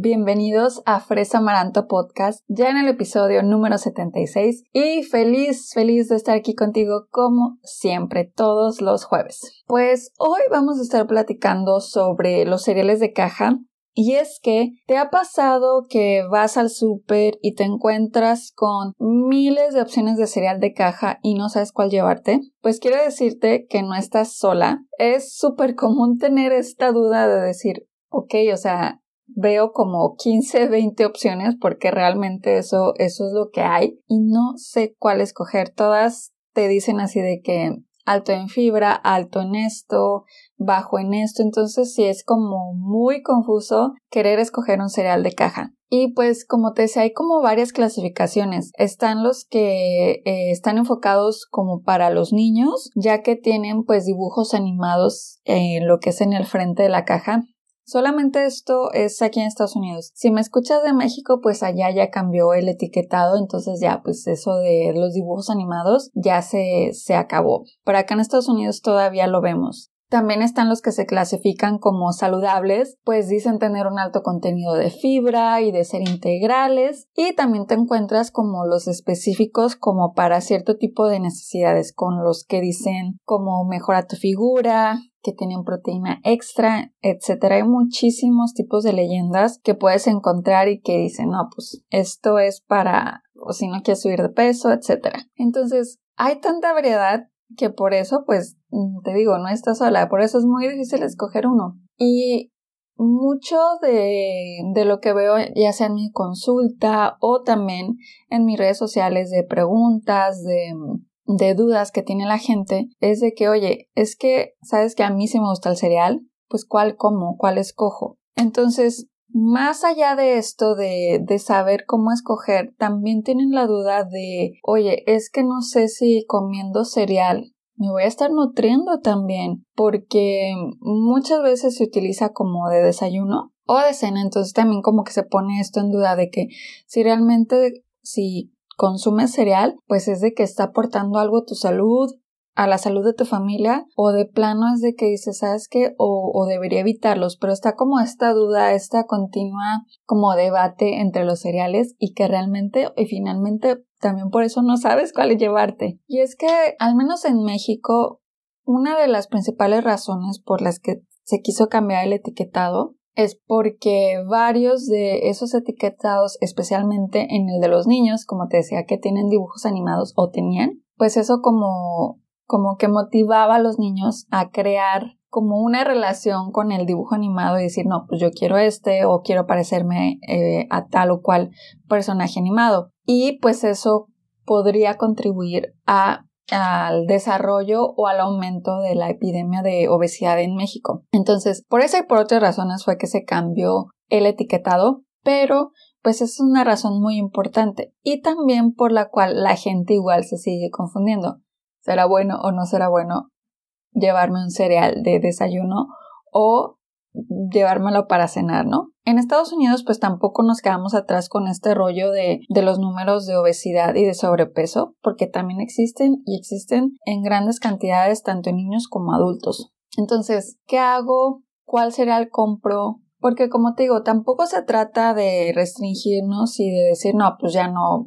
Bienvenidos a Fresa Amaranto Podcast, ya en el episodio número 76 y feliz, feliz de estar aquí contigo como siempre, todos los jueves. Pues hoy vamos a estar platicando sobre los cereales de caja y es que te ha pasado que vas al súper y te encuentras con miles de opciones de cereal de caja y no sabes cuál llevarte. Pues quiero decirte que no estás sola. Es súper común tener esta duda de decir, ok, o sea, veo como 15, 20 opciones porque realmente eso, eso es lo que hay y no sé cuál escoger. Todas te dicen así de que alto en fibra, alto en esto, bajo en esto, entonces sí es como muy confuso querer escoger un cereal de caja. Y pues como te decía, hay como varias clasificaciones. Están los que eh, están enfocados como para los niños, ya que tienen pues dibujos animados en lo que es en el frente de la caja. Solamente esto es aquí en Estados Unidos. Si me escuchas de México, pues allá ya cambió el etiquetado, entonces ya pues eso de los dibujos animados ya se, se acabó. Pero acá en Estados Unidos todavía lo vemos. También están los que se clasifican como saludables, pues dicen tener un alto contenido de fibra y de ser integrales. Y también te encuentras como los específicos como para cierto tipo de necesidades, con los que dicen como mejora tu figura, que tienen proteína extra, etcétera. Hay muchísimos tipos de leyendas que puedes encontrar y que dicen, no, pues esto es para, o si no quieres subir de peso, etcétera. Entonces, hay tanta variedad que por eso, pues, te digo, no estás sola, por eso es muy difícil escoger uno. Y mucho de, de, lo que veo, ya sea en mi consulta o también en mis redes sociales de preguntas, de de dudas que tiene la gente es de que, oye, es que, ¿sabes que a mí sí me gusta el cereal? Pues cuál como, cuál escojo. Entonces, más allá de esto de, de saber cómo escoger, también tienen la duda de, oye, es que no sé si comiendo cereal me voy a estar nutriendo también, porque muchas veces se utiliza como de desayuno o de cena, entonces también como que se pone esto en duda de que si realmente si consumes cereal, pues es de que está aportando algo a tu salud, a la salud de tu familia, o de plano es de que dices, ¿sabes qué? O, debería evitarlos, pero está como esta duda, esta continua como debate entre los cereales y que realmente y finalmente también por eso no sabes cuál llevarte. Y es que, al menos en México, una de las principales razones por las que se quiso cambiar el etiquetado es porque varios de esos etiquetados, especialmente en el de los niños, como te decía, que tienen dibujos animados o tenían, pues eso como, como que motivaba a los niños a crear como una relación con el dibujo animado y decir, no, pues yo quiero este o quiero parecerme eh, a tal o cual personaje animado. Y pues eso podría contribuir a al desarrollo o al aumento de la epidemia de obesidad en México. Entonces, por esa y por otras razones fue que se cambió el etiquetado, pero pues es una razón muy importante y también por la cual la gente igual se sigue confundiendo. ¿Será bueno o no será bueno llevarme un cereal de desayuno o llevármelo para cenar, ¿no? En Estados Unidos pues tampoco nos quedamos atrás con este rollo de, de los números de obesidad y de sobrepeso, porque también existen y existen en grandes cantidades tanto en niños como adultos. Entonces, ¿qué hago? ¿Cuál cereal compro? Porque como te digo, tampoco se trata de restringirnos y de decir, no, pues ya no,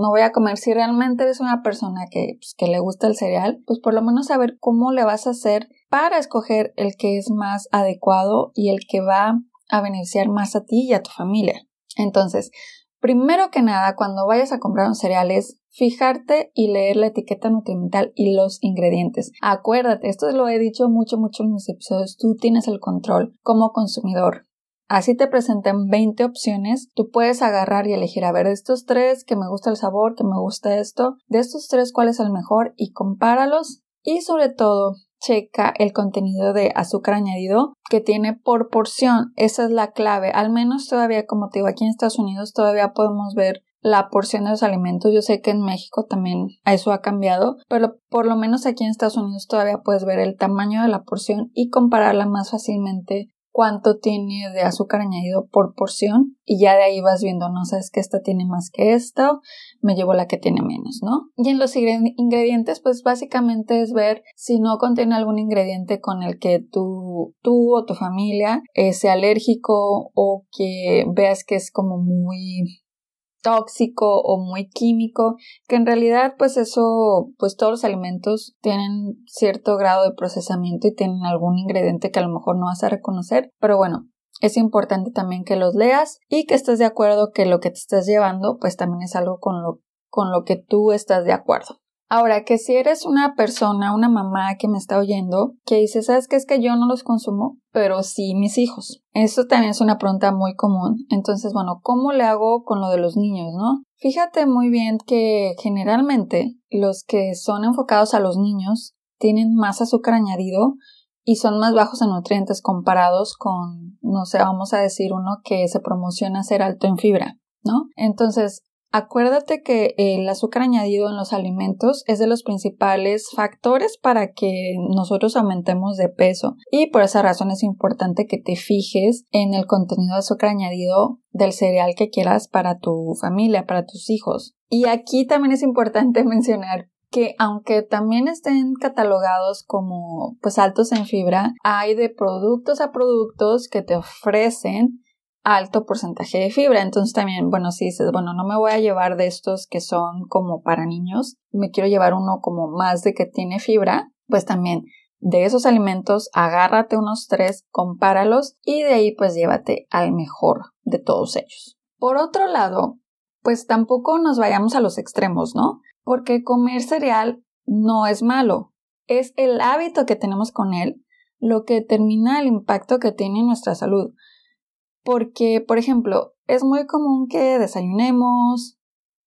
no voy a comer. Si realmente eres una persona que, pues, que le gusta el cereal, pues por lo menos saber cómo le vas a hacer para escoger el que es más adecuado y el que va a beneficiar más a ti y a tu familia. Entonces, primero que nada, cuando vayas a comprar un cereales, fijarte y leer la etiqueta nutrimental y los ingredientes. Acuérdate, esto lo he dicho mucho, mucho en mis episodios, tú tienes el control como consumidor. Así te presentan 20 opciones, tú puedes agarrar y elegir, a ver, de estos tres, que me gusta el sabor, que me gusta esto, de estos tres, cuál es el mejor y compáralos. Y sobre todo, checa el contenido de azúcar añadido que tiene por porción. Esa es la clave. Al menos todavía, como te digo, aquí en Estados Unidos todavía podemos ver la porción de los alimentos. Yo sé que en México también eso ha cambiado, pero por lo menos aquí en Estados Unidos todavía puedes ver el tamaño de la porción y compararla más fácilmente cuánto tiene de azúcar añadido por porción y ya de ahí vas viendo, no sabes que esta tiene más que esta, me llevo la que tiene menos, ¿no? Y en los ingredientes, pues básicamente es ver si no contiene algún ingrediente con el que tú, tú o tu familia eh, sea alérgico o que veas que es como muy tóxico o muy químico, que en realidad pues eso, pues todos los alimentos tienen cierto grado de procesamiento y tienen algún ingrediente que a lo mejor no vas a reconocer, pero bueno, es importante también que los leas y que estés de acuerdo que lo que te estás llevando pues también es algo con lo, con lo que tú estás de acuerdo. Ahora, que si eres una persona, una mamá que me está oyendo, que dice, ¿sabes qué es que yo no los consumo? Pero sí mis hijos. Eso también es una pregunta muy común. Entonces, bueno, ¿cómo le hago con lo de los niños, no? Fíjate muy bien que generalmente los que son enfocados a los niños tienen más azúcar añadido y son más bajos en nutrientes comparados con, no sé, vamos a decir uno que se promociona ser alto en fibra, ¿no? Entonces, Acuérdate que el azúcar añadido en los alimentos es de los principales factores para que nosotros aumentemos de peso y por esa razón es importante que te fijes en el contenido de azúcar añadido del cereal que quieras para tu familia, para tus hijos. Y aquí también es importante mencionar que aunque también estén catalogados como pues altos en fibra, hay de productos a productos que te ofrecen alto porcentaje de fibra. Entonces también, bueno, si dices, bueno, no me voy a llevar de estos que son como para niños, me quiero llevar uno como más de que tiene fibra, pues también de esos alimentos agárrate unos tres, compáralos y de ahí pues llévate al mejor de todos ellos. Por otro lado, pues tampoco nos vayamos a los extremos, ¿no? Porque comer cereal no es malo, es el hábito que tenemos con él lo que determina el impacto que tiene en nuestra salud. Porque, por ejemplo, es muy común que desayunemos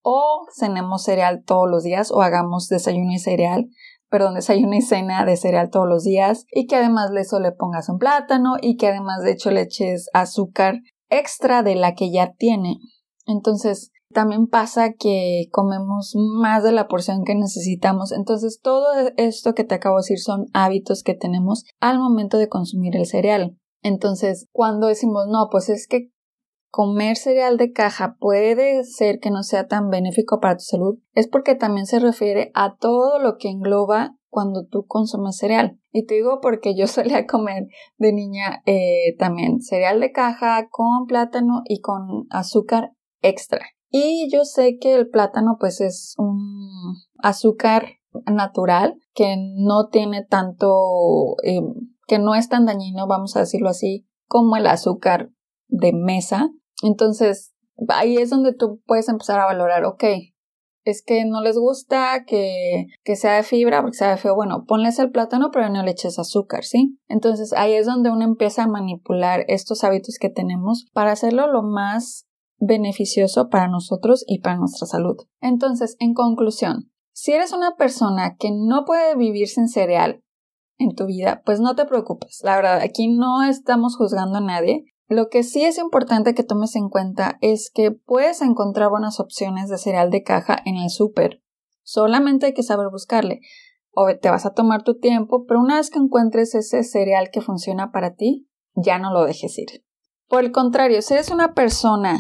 o cenemos cereal todos los días o hagamos desayuno y cereal, perdón, desayuno y cena de cereal todos los días y que además de eso le pongas un plátano y que además de hecho le eches azúcar extra de la que ya tiene. Entonces, también pasa que comemos más de la porción que necesitamos. Entonces, todo esto que te acabo de decir son hábitos que tenemos al momento de consumir el cereal. Entonces, cuando decimos, no, pues es que comer cereal de caja puede ser que no sea tan benéfico para tu salud, es porque también se refiere a todo lo que engloba cuando tú consumes cereal. Y te digo porque yo solía comer de niña eh, también cereal de caja con plátano y con azúcar extra. Y yo sé que el plátano pues es un azúcar natural que no tiene tanto eh, que no es tan dañino, vamos a decirlo así, como el azúcar de mesa. Entonces, ahí es donde tú puedes empezar a valorar, ok, es que no les gusta que, que sea de fibra porque sea de feo. Bueno, ponles el plátano, pero no le eches azúcar, ¿sí? Entonces ahí es donde uno empieza a manipular estos hábitos que tenemos para hacerlo lo más beneficioso para nosotros y para nuestra salud. Entonces, en conclusión, si eres una persona que no puede vivir sin cereal en tu vida, pues no te preocupes. La verdad, aquí no estamos juzgando a nadie. Lo que sí es importante que tomes en cuenta es que puedes encontrar buenas opciones de cereal de caja en el súper. Solamente hay que saber buscarle. O te vas a tomar tu tiempo, pero una vez que encuentres ese cereal que funciona para ti, ya no lo dejes ir. Por el contrario, si eres una persona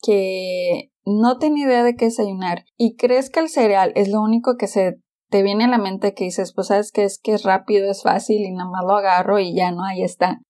que no tiene idea de qué desayunar y crees que el cereal es lo único que se te viene a la mente que dices, pues sabes que es que es rápido, es fácil y nada más lo agarro y ya no, ahí está.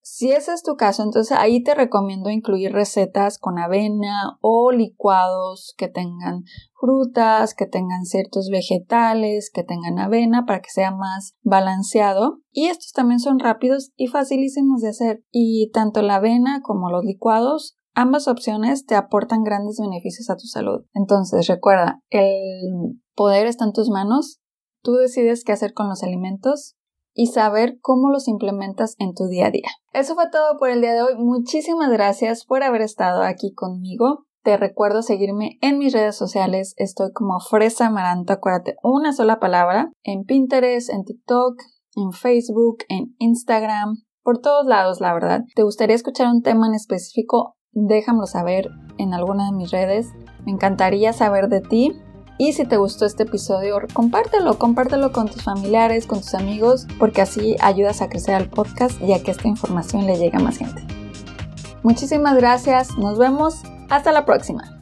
Si ese es tu caso, entonces ahí te recomiendo incluir recetas con avena o licuados que tengan frutas, que tengan ciertos vegetales, que tengan avena para que sea más balanceado. Y estos también son rápidos y facilísimos de hacer. Y tanto la avena como los licuados Ambas opciones te aportan grandes beneficios a tu salud. Entonces, recuerda, el poder está en tus manos. Tú decides qué hacer con los alimentos y saber cómo los implementas en tu día a día. Eso fue todo por el día de hoy. Muchísimas gracias por haber estado aquí conmigo. Te recuerdo seguirme en mis redes sociales. Estoy como Fresa Amaranto. Acuérdate, una sola palabra. En Pinterest, en TikTok, en Facebook, en Instagram. Por todos lados, la verdad. ¿Te gustaría escuchar un tema en específico? Déjamelo saber en alguna de mis redes. Me encantaría saber de ti Y si te gustó este episodio, compártelo, compártelo con tus familiares, con tus amigos, porque así ayudas a crecer al podcast y a que esta información le llegue a más gente. Muchísimas gracias, nos vemos, hasta la próxima.